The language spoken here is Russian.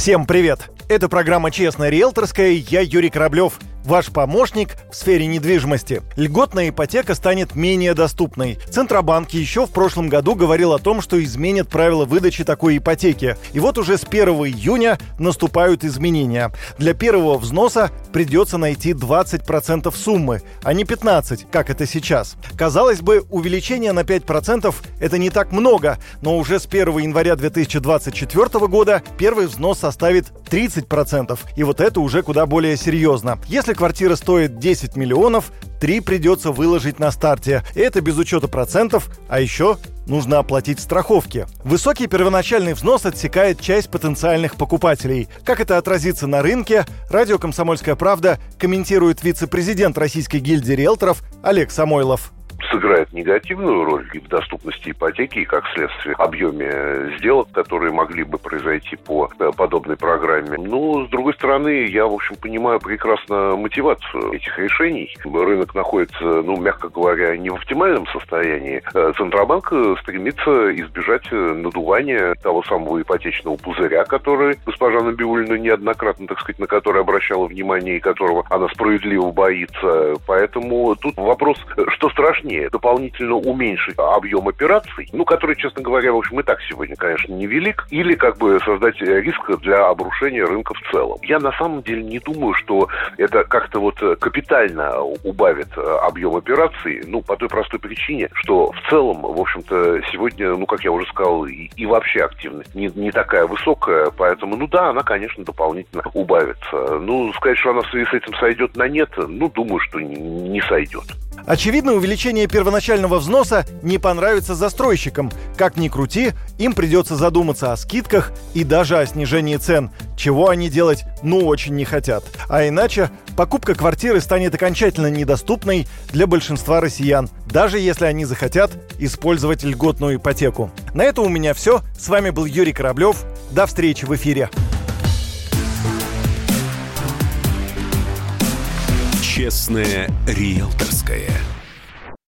Всем привет! Это программа «Честная риэлторская». Я Юрий Кораблев ваш помощник в сфере недвижимости. Льготная ипотека станет менее доступной. Центробанк еще в прошлом году говорил о том, что изменит правила выдачи такой ипотеки. И вот уже с 1 июня наступают изменения. Для первого взноса придется найти 20% суммы, а не 15%, как это сейчас. Казалось бы, увеличение на 5% это не так много, но уже с 1 января 2024 года первый взнос составит 30%. И вот это уже куда более серьезно. Если если квартира стоит 10 миллионов, 3 придется выложить на старте. Это без учета процентов, а еще нужно оплатить страховки. Высокий первоначальный взнос отсекает часть потенциальных покупателей. Как это отразится на рынке, радио «Комсомольская правда» комментирует вице-президент Российской гильдии риэлторов Олег Самойлов сыграет негативную роль и в доступности ипотеки, и как следствие объеме сделок, которые могли бы произойти по э, подобной программе. Но, с другой стороны, я, в общем, понимаю прекрасно мотивацию этих решений. Рынок находится, ну, мягко говоря, не в оптимальном состоянии. Э, Центробанк э, стремится избежать надувания того самого ипотечного пузыря, который госпожа Набиулина неоднократно, так сказать, на который обращала внимание и которого она справедливо боится. Поэтому тут вопрос, что страшнее, дополнительно уменьшить объем операций, ну, который, честно говоря, в общем, и так сегодня, конечно, невелик, или как бы создать риск для обрушения рынка в целом. Я на самом деле не думаю, что это как-то вот капитально убавит объем операций, ну, по той простой причине, что в целом, в общем-то, сегодня, ну, как я уже сказал, и, и вообще активность не, не такая высокая, поэтому, ну да, она, конечно, дополнительно убавится. Ну, сказать, что она в связи с этим сойдет на нет, ну, думаю, что не, не сойдет. Очевидно, увеличение первоначального взноса не понравится застройщикам. Как ни крути, им придется задуматься о скидках и даже о снижении цен, чего они делать ну очень не хотят. А иначе покупка квартиры станет окончательно недоступной для большинства россиян, даже если они захотят использовать льготную ипотеку. На это у меня все. С вами был Юрий Кораблев. До встречи в эфире. Честное риэлторское.